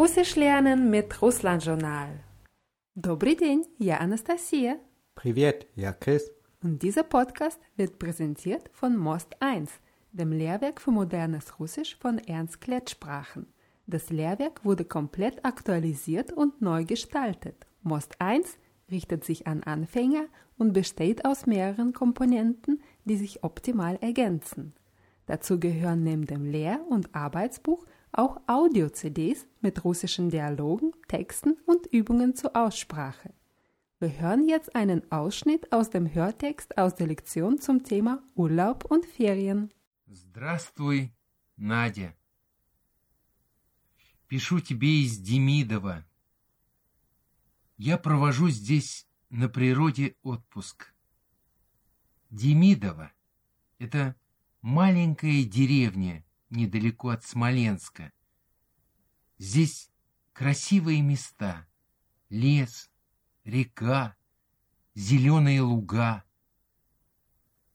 Russisch lernen mit Russland-Journal. Добрый день, я Anastasia. Привет, я Chris. Und dieser Podcast wird präsentiert von Most 1, dem Lehrwerk für modernes Russisch von Ernst Klettsprachen. Das Lehrwerk wurde komplett aktualisiert und neu gestaltet. Most 1 richtet sich an Anfänger und besteht aus mehreren Komponenten, die sich optimal ergänzen. Dazu gehören neben dem Lehr- und Arbeitsbuch auch Audio-CDs mit russischen Dialogen, Texten und Übungen zur Aussprache. Wir hören jetzt einen Ausschnitt aus dem Hörtext aus der Lektion zum Thema Urlaub und Ferien. Здравствуй, Надя. Пишу тебе из Демидова. Я провожу здесь на природе отпуск. Демидово — это маленькая деревня недалеко от Смоленска. Здесь красивые места, лес, река, зеленые луга.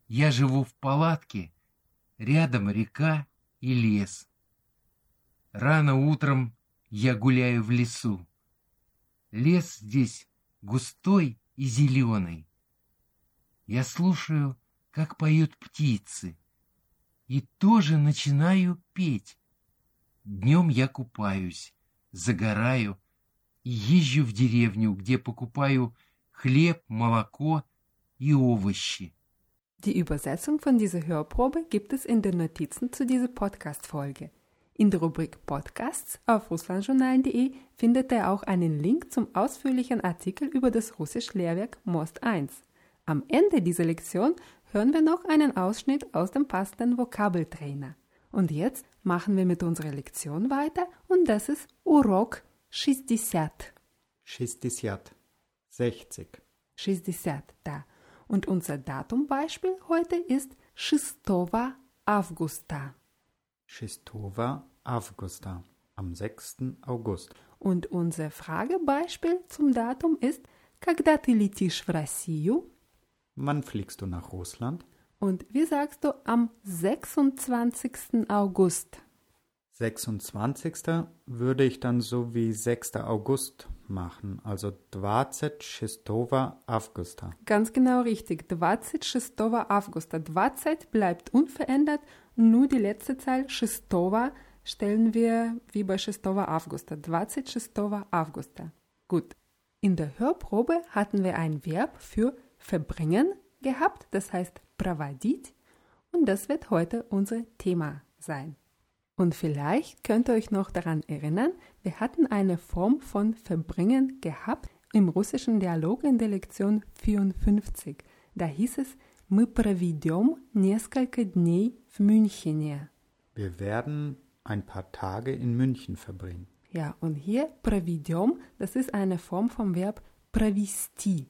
Я живу в палатке, рядом река и лес. Рано утром я гуляю в лесу. Лес здесь густой и зеленый. Я слушаю, как поют птицы, и тоже начинаю петь. Днем я купаюсь, загораю и езжу в деревню, где покупаю хлеб, молоко и овощи. Die Übersetzung von dieser Hörprobe gibt es in den Notizen zu dieser Podcast-Folge. In der Rubrik Podcasts auf russlandjournal.de findet ihr auch einen Link zum ausführlichen Artikel über das Russisch-Lehrwerk Most 1. Am Ende dieser Lektion hören wir noch einen Ausschnitt aus dem passenden Vokabeltrainer. Und jetzt machen wir mit unserer Lektion weiter und das ist Urok 60. 60. 60. 60, da. Und unser Datumbeispiel heute ist 6 Августа. 6 Августа. Am 6. August. Und unser Fragebeispiel zum Datum ist Когда ты летишь в Россию? Wann fliegst du nach Russland? Und wie sagst du am 26. August? 26. würde ich dann so wie 6. August machen, also 26 Августа. Ganz genau richtig, 26 Августа. 20 bleibt unverändert, nur die letzte Zahl 6 stellen wir wie bei 6 Августа, 26 Августа. Gut. In der Hörprobe hatten wir ein Verb für verbringen gehabt, das heißt проводить, und das wird heute unser Thema sein. Und vielleicht könnt ihr euch noch daran erinnern, wir hatten eine Form von verbringen gehabt im russischen Dialog in der Lektion 54. Da hieß es, мы проведем несколько дней в Мюнхене. Wir werden ein paar Tage in München verbringen. Ja, und hier проведем, das ist eine Form vom Verb провести.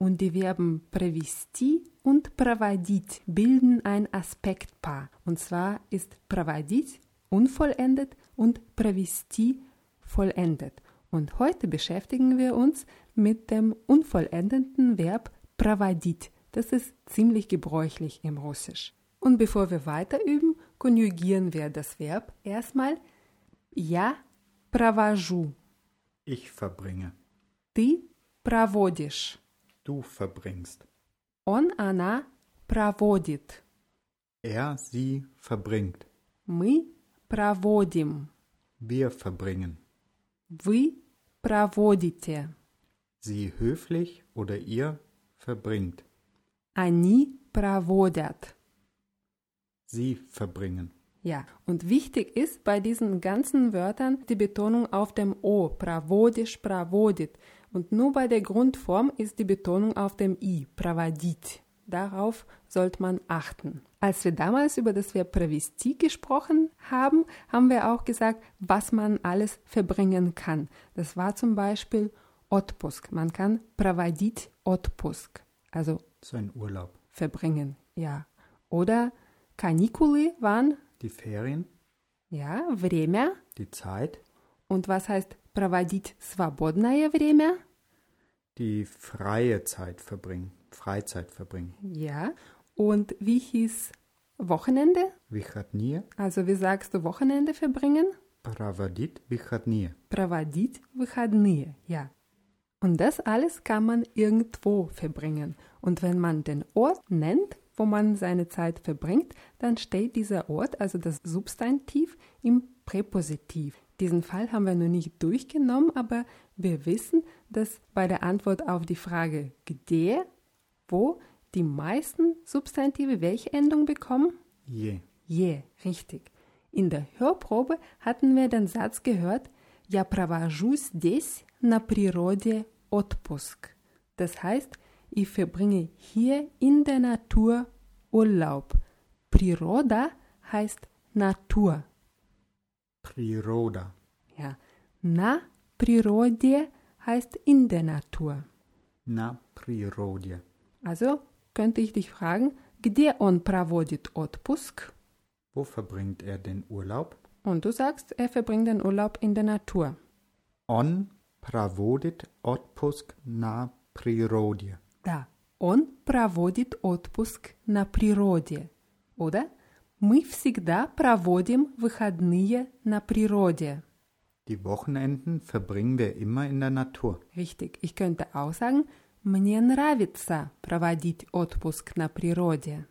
Und die Verben провести und проводить bilden ein Aspektpaar. Und zwar ist проводить unvollendet und провести vollendet. Und heute beschäftigen wir uns mit dem unvollendeten Verb проводить. Das ist ziemlich gebräuchlich im Russisch. Und bevor wir weiter üben, konjugieren wir das Verb erstmal я провожу. Ich verbringe. Ты проводишь. Du verbringst. Он, она проводит. Er, sie verbringt. Мы проводим. Wir verbringen. Вы проводите. Sie höflich oder ihr verbringt. Они проводят. Sie verbringen. Ja, und wichtig ist bei diesen ganzen Wörtern die Betonung auf dem O, проводишь, проводит. Und nur bei der Grundform ist die Betonung auf dem i, pravadit. Darauf sollte man achten. Als wir damals über das Verb Prevesti gesprochen haben, haben wir auch gesagt, was man alles verbringen kann. Das war zum Beispiel Otpusk. Man kann Pravadit Otpusk, also so ein Urlaub verbringen, ja. Oder Kanikuli waren die Ferien. Ja, Vremya. Die Zeit. Und was heißt проводить свободное время? die freie Zeit verbringen, Freizeit verbringen. Ja. Und wie hieß Wochenende? Выходные, Also wie sagst du Wochenende verbringen? Проводить выходные. Проводить выходные, ja. Und das alles kann man irgendwo verbringen. Und wenn man den Ort nennt, wo man seine Zeit verbringt, dann steht dieser Ort, also das Substantiv, im Präpositiv. Diesen Fall haben wir noch nicht durchgenommen, aber wir wissen, dass bei der Antwort auf die Frage где, wo, die meisten Substantive welche Endung bekommen? Je. Je, richtig. In der Hörprobe hatten wir den Satz gehört, Я провожу здесь на природе отпуск. Das heißt, ich verbringe hier in der Natur Urlaub. Природа heißt Natur. Природа. Ja. На природе heißt in der Natur. На природе. Also könnte ich dich fragen, где он проводит отпуск? Wo verbringt er den Urlaub? Und du sagst, er verbringt den Urlaub in der Natur. Он проводит отпуск на природе. Да, он проводит отпуск на природе. Oder? Мы всегда проводим выходные на природе. Die Wochenenden verbringen wir immer in der Natur. Richtig. Ich könnte auch sagen, мне nравится проводить отпуск на природе.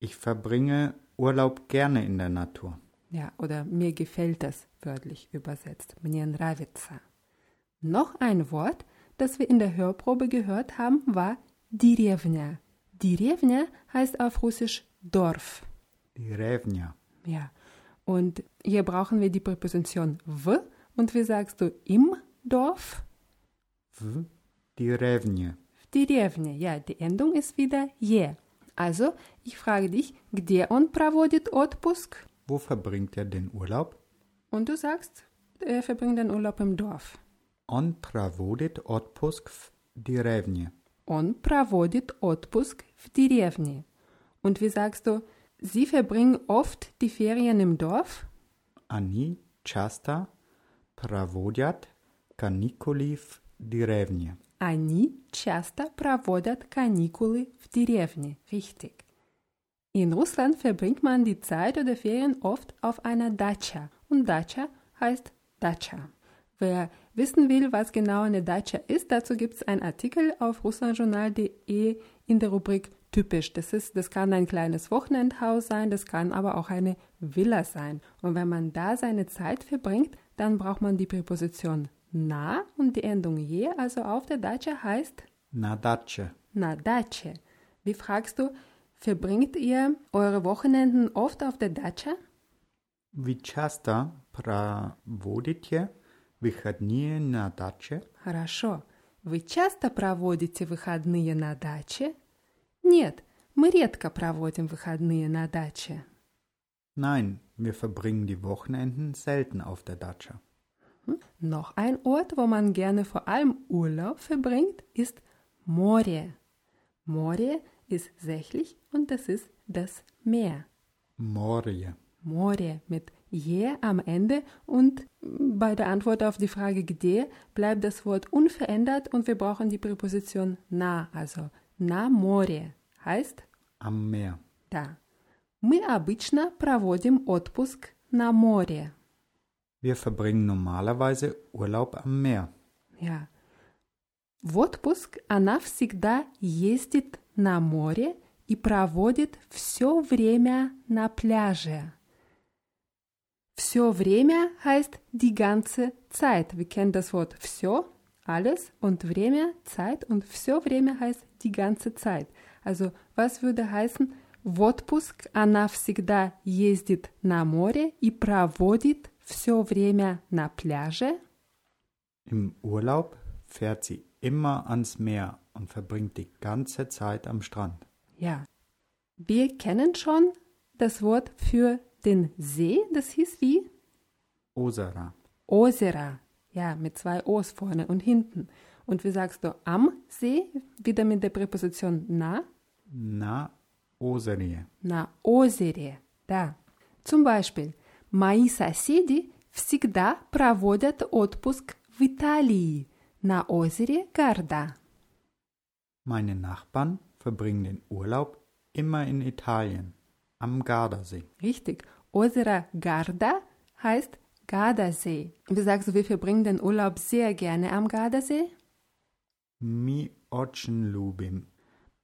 Ich verbringe Urlaub gerne in der Natur. Ja, oder mir gefällt es, wörtlich übersetzt. Мне нравится. Noch ein Wort, das wir in der Hörprobe gehört haben, war деревня. Деревня heißt auf Russisch Dorf. Деревня. Ja. Und hier brauchen wir die Präposition w. Und wie sagst du im Dorf? В деревне. В деревне. Ja, die Endung ist wieder je. Also, ich frage dich, где он проводит отпуск? Wo verbringt er den Urlaub? Und du sagst, er verbringt den Urlaub im Dorf. Он проводит отпуск в деревне. Он проводит отпуск в деревне. Und wie sagst du, sie verbringen oft die Ferien im Dorf? Они часто проводят каникулы в деревне. Они часто проводят каникулы в деревне. Richtig. In Russland verbringt man die Zeit oder Ferien oft auf einer Dacha. Und Dacha heißt Dacha. Wer wissen will, was genau eine Dacha ist, dazu gibt es einen Artikel auf russlandjournal.de in der Rubrik Typisch. Das, ist, das kann ein kleines Wochenendhaus sein, das kann aber auch eine Villa sein. Und wenn man da seine Zeit verbringt, dann braucht man die Präposition na und die Endung je, also auf der Dacha heißt На даче. na Dache. Wie fragst du, verbringt ihr eure Wochenenden oft auf der Dacha? Вы часто проводите выходные на даче? Хорошо. Вы часто проводите выходные на даче? Нет, мы редко проводим выходные на даче. Nein, wir verbringen die Wochenenden selten auf der Datscha. Noch ein Ort, wo man gerne vor allem Urlaub verbringt, ist Moре. Moре ist sächlich und das ist das Meer. Morie. Moре mit je am Ende und bei der Antwort auf die Frage где bleibt das Wort unverändert und wir brauchen die Präposition na, also на море heißt Am Meer. да. Мы обычно проводим отпуск на море. Wir verbringen normalerweise Urlaub am Meer. Ja. В отпуск она всегда ездит на море и проводит все время на пляже. Все время heißt die ganze Zeit. Wir kennen das Wort все, alles und время, Zeit und все время heißt die ganze Zeit. Also was würde heißen, в отпуск она всегда ездит на море и проводит все время на пляже? Im Urlaub fährt sie immer ans Meer und verbringt die ganze Zeit am Strand. Ja. Wir kennen schon das Wort für den See, das hieß wie? Ozera. Ozera. Ja, mit zwei O's vorne und hinten. Und wie sagst du am See? Wieder mit der Präposition na? На озере. На озере. Да. Zum Beispiel, мои соседи всегда проводят отпуск в Италии на озере Гарда. Meine Nachbarn verbringen den Urlaub immer in Italien, am Gardasee. Richtig. Озеро Гарда heißt Gardasee. Wie sagst du, wir verbringen den Urlaub sehr gerne am Gardasee? Mi очень любим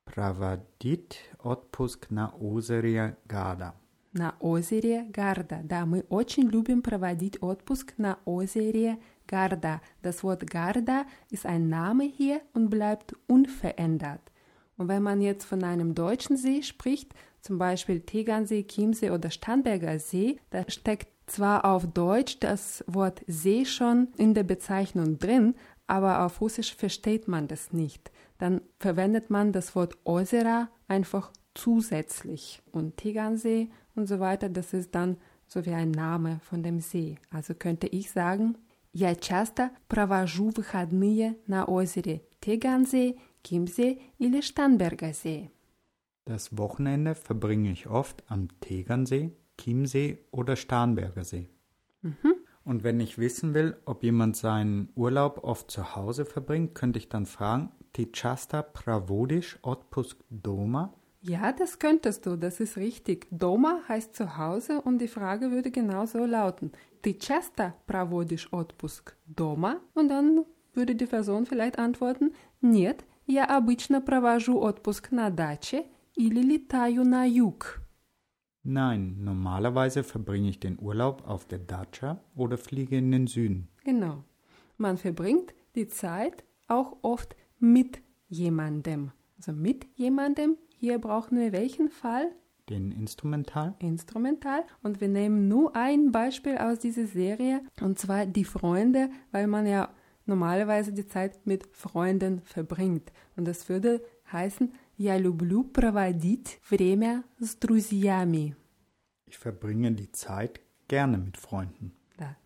проводить отпуск на озере Гада. На озере Гарда. Да, мы очень любим проводить отпуск на озере Garda. Das Wort Garda ist ein Name hier und bleibt unverändert. Und wenn man jetzt von einem deutschen See spricht, zum Beispiel Tegernsee, Chiemsee oder Starnberger See, da steckt zwar auf Deutsch das Wort See schon in der Bezeichnung drin, aber auf Russisch versteht man das nicht. Dann verwendet man das Wort Ozera einfach zusätzlich. Und Tegernsee und so weiter, das ist dann so wie ein Name von dem See. Also könnte ich sagen, Я часто провожу выходные на озере Tegernsee, Chiemsee или Starnberger Das Wochenende verbringe ich oft am Tegernsee, Chiemsee oder Starnberger See. Mhm. Und wenn ich wissen will, ob jemand seinen Urlaub oft zu Hause verbringt, könnte ich dann fragen, Ty часто проводишь отпуск дома? Ja, das könntest du, das ist richtig. Doma heißt zu Hause und die Frage würde genauso lauten. Ты часто проводишь отпуск дома? Und dann würde die Person vielleicht antworten, Нет, я обычно провожу отпуск на даче или летаю на юг. Nein, normalerweise verbringe ich den Urlaub auf der Dacia oder fliege in den Süden. Genau. Man verbringt die Zeit auch oft mit jemandem. Also mit jemandem hier brauchen wir welchen Fall? Den Instrumental. Instrumental. Und wir nehmen nur ein Beispiel aus dieser Serie, und zwar die Freunde, weil man ja normalerweise die Zeit mit Freunden verbringt. Und das würde heißen, Я люблю проводить время с друзьями. Ich verbringe die Zeit gerne mit Freunden. Да,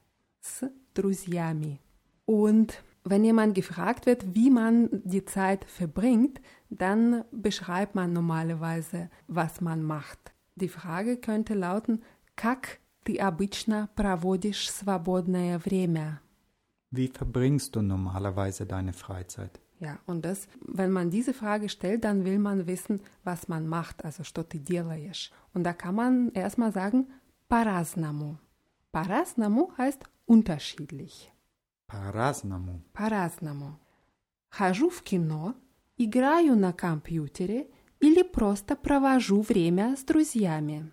с друзьями. Und wenn jemand gefragt wird, wie man die Zeit verbringt, dann beschreibt man normalerweise, was man macht. Die Frage könnte lauten, как ты обычно проводишь свободное время? Wie verbringst du normalerweise deine Freizeit? Ja, und das, wenn man diese Frage stellt, dann will man wissen, was man macht, also что ты делаешь. Und da kann man erstmal sagen, по-разному. По-разному heißt unterschiedlich. По-разному. По-разному. Хожу в кино, играю на компьютере или просто провожу время с друзьями.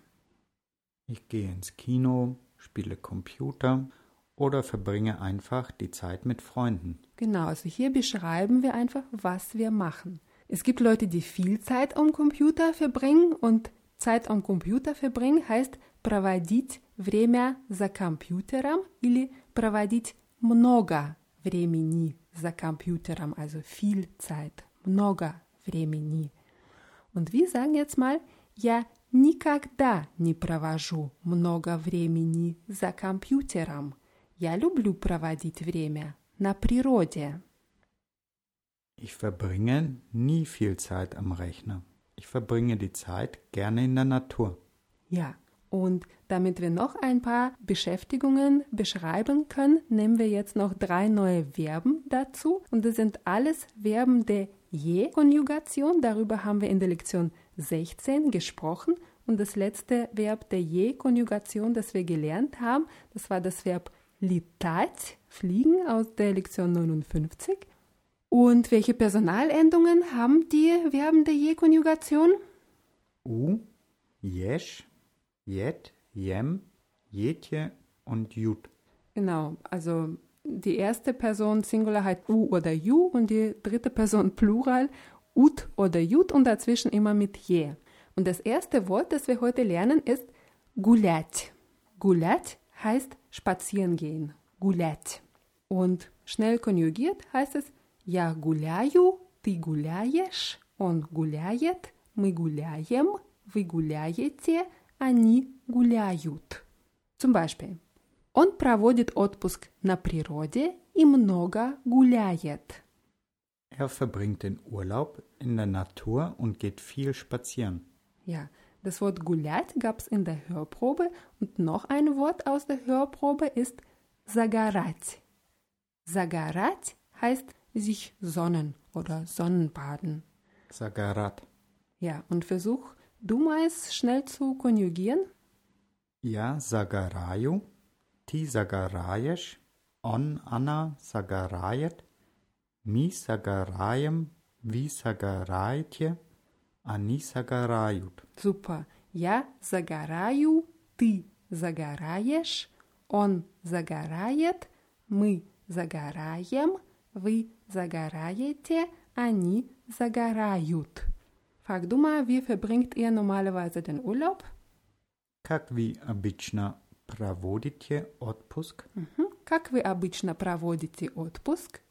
Ich gehe ins Kino, spiele Computer oder verbringe einfach die Zeit mit Freunden. Genau, also hier beschreiben wir einfach, was wir machen. Es gibt Leute, die viel Zeit am Computer verbringen und Zeit am Computer verbringen heißt проводить время за компьютером или проводить много времени за компьютером, also viel Zeit, много времени. Und wir sagen jetzt mal, я никогда не провожу много времени за компьютером. Я люблю проводить время на природе. Ich verbringe nie viel Zeit am Rechner. Ich verbringe die Zeit gerne in der Natur. Ja, und damit wir noch ein paar Beschäftigungen beschreiben können, nehmen wir jetzt noch drei neue Verben dazu. Und das sind alles Verben der Je-Konjugation. Darüber haben wir in der Lektion 16 gesprochen. Und das letzte Verb der Je-Konjugation, das wir gelernt haben, das war das Verb Litat, Fliegen aus der Lektion 59. Und welche Personalendungen haben die Verben der Je-Konjugation? U, jesch, jet, jem, jetje und jut. Genau, also die erste Person Singular Singularheit u oder ju und die dritte Person Plural ut oder jut und dazwischen immer mit je. Und das erste Wort, das wir heute lernen, ist gulat. Gulat heißt spazieren gehen. Гулять. Und schnell konjugiert heißt es я гуляю, ты гуляешь, он гуляет, мы гуляем, вы гуляете, они гуляют. Zum Beispiel, он проводит отпуск на природе и много гуляет. Er verbringt den Urlaub in der Natur und geht viel spazieren. Ja, das Wort Gulat gab es in der Hörprobe und noch ein Wort aus der Hörprobe ist Sagarat. Sagarat heißt sich sonnen oder Sonnenbaden. Sagarat. Ja, und versuch du mal schnell zu konjugieren. Ja, Sagarayu, ti Sagarayesh, on Anna Sagarayet, mi Sagarayem, vi Sagaraitje, они загорают. Super. Я загораю, ты загораешь, он загорает, мы загораем, вы загораете, они загорают. Frag du mal, wie verbringt ihr normalerweise den Urlaub? Как вы обычно проводите отпуск? Мгм. Как вы обычно проводите отпуск?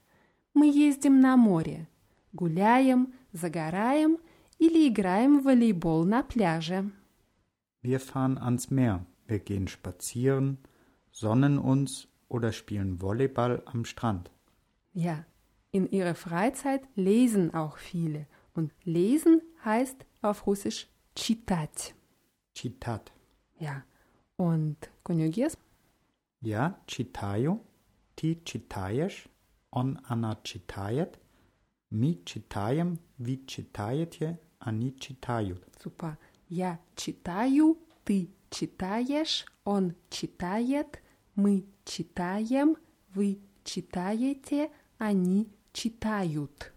Мы ездим на море, гуляем, загораем или играем в волейбол на пляже. Wir fahren ans Meer, wir gehen spazieren, sonnen uns oder spielen Volleyball am Strand. Ja, in ihrer Freizeit lesen auch viele. Und lesen heißt auf Russisch читать. Читать. Ja, und konjugierst? Я читаю, ты читаешь, он она читает, мы читаем, вы читаете, Они читают. Super. Я читаю, ты читаешь, он читает, мы читаем, вы читаете, они читают.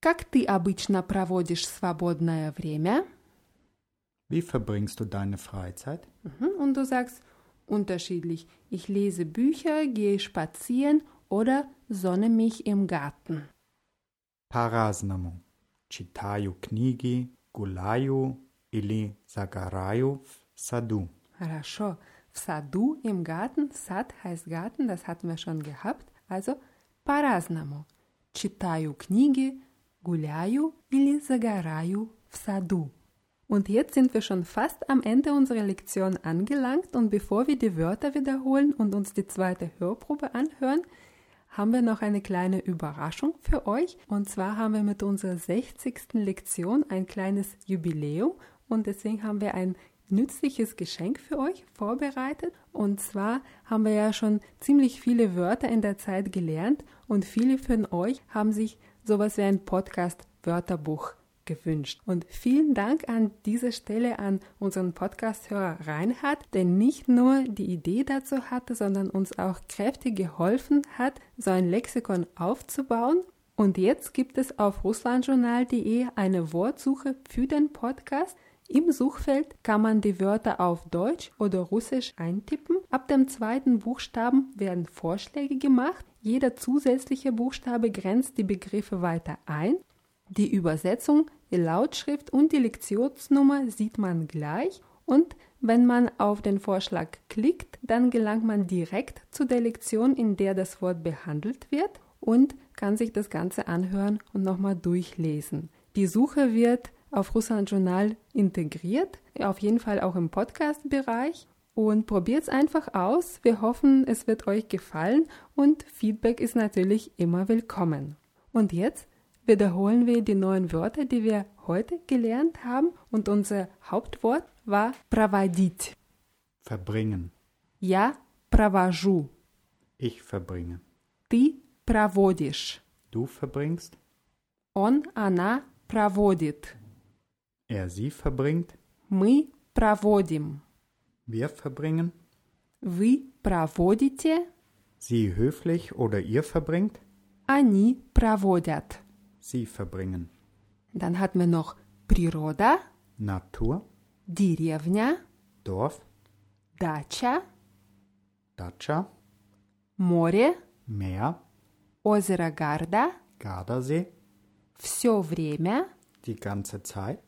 Как ты обычно проводишь свободное время? Wie verbringst du deine Freizeit? Mhm, Und du sagst unterschiedlich. Ich lese Bücher, gehe spazieren oder sonne mich im Garten. По-разному. Читаю книги, гуляю или загораю в саду. Хорошо. В саду, im Garten. Сад heißt Garten, das hatten wir schon gehabt. Also по-разному. Читаю книги, гуляю или загораю в саду. Und jetzt sind wir schon fast am Ende unserer Lektion angelangt und bevor wir die Wörter wiederholen und uns die zweite Hörprobe anhören, haben wir noch eine kleine Überraschung für euch. Und zwar haben wir mit unserer 60. Lektion ein kleines Jubiläum und deswegen haben wir ein nützliches Geschenk für euch vorbereitet. Und zwar haben wir ja schon ziemlich viele Wörter in der Zeit gelernt und viele von euch haben sich sowas wie ein Podcast-Wörterbuch gewünscht. Und vielen Dank an dieser Stelle an unseren Podcast-Hörer Reinhard, der nicht nur die Idee dazu hatte, sondern uns auch kräftig geholfen hat, so ein Lexikon aufzubauen. Und jetzt gibt es auf russlandjournal.de eine Wortsuche für den Podcast. Im Suchfeld kann man die Wörter auf Deutsch oder Russisch eintippen. Ab dem zweiten Buchstaben werden Vorschläge gemacht. Jeder zusätzliche Buchstabe grenzt die Begriffe weiter ein. Die Übersetzung, die Lautschrift und die Lektionsnummer sieht man gleich und wenn man auf den Vorschlag klickt, dann gelangt man direkt zu der Lektion, in der das Wort behandelt wird und kann sich das Ganze anhören und nochmal durchlesen. Die Suche wird auf Russland Journal integriert, auf jeden Fall auch im Podcast-Bereich. Und probiert es einfach aus. Wir hoffen, es wird euch gefallen und Feedback ist natürlich immer willkommen. Und jetzt wiederholen wir die neuen Wörter, die wir heute gelernt haben. Und unser Hauptwort war проводить. Verbringen. Я провожу. Ich verbringe. Ты проводишь. Du verbringst. Он, она проводит. Er sie verbringt. Мы проводим. Wir verbringen. Вы проводите. Sie höflich oder ihr verbringt. Они проводят. Sie verbringen. Dann hatten wir noch природа, Natur. деревня, Dorf. дача, Datscha. море, Meer. озеро Гарда, Gardasee. все время, Die ganze Zeit.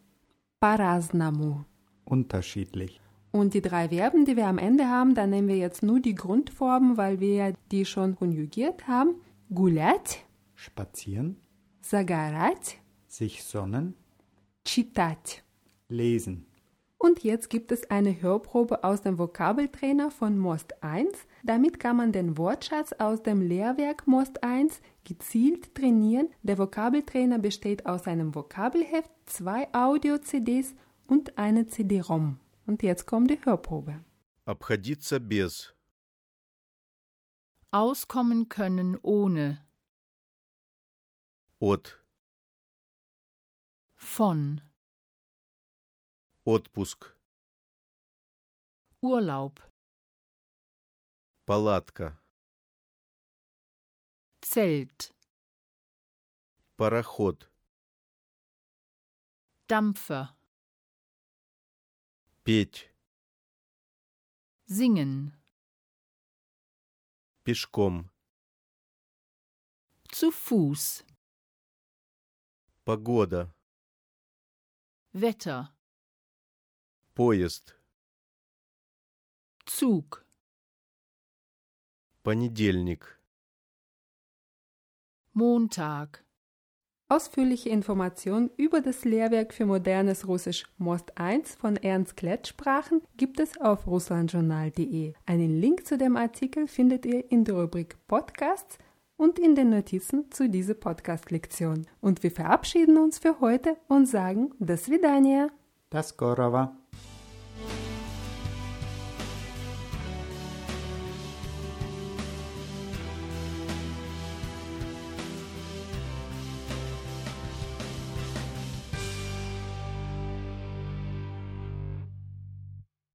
по-разному. Unterschiedlich. Und die drei Verben, die wir am Ende haben, da nehmen wir jetzt nur die Grundformen, weil wir ja die schon konjugiert haben. Гулять, Spazieren. загорать, Sich sonnen. читать. Lesen. Und jetzt gibt es eine Hörprobe aus dem Vokabeltrainer von Most 1. Damit kann man den Wortschatz aus dem Lehrwerk Most 1 gezielt trainieren. Der Vokabeltrainer besteht aus einem Vokabelheft, zwei Audio-CDs und eine CD-ROM. Und jetzt kommt die Hörprobe. Обходиться без. Auskommen können ohne, От. von, Отпуск. Urlaub, Палатка. Zelt, Пароход. Dampfer, Петь. singen, Пешком. zu Fuß, Погода. Wetter, Поезд. Zug, Понедельник. Montag, Ausführliche Informationen über das Lehrwerk für modernes Russisch Most 1 von Ernst Klett Sprachen gibt es auf russlandjournal.de. Einen Link zu dem Artikel findet ihr in der Rubrik Podcasts und in den Notizen zu dieser Podcast-Lektion. Und wir verabschieden uns für heute und sagen das Vidania. Das Gorava.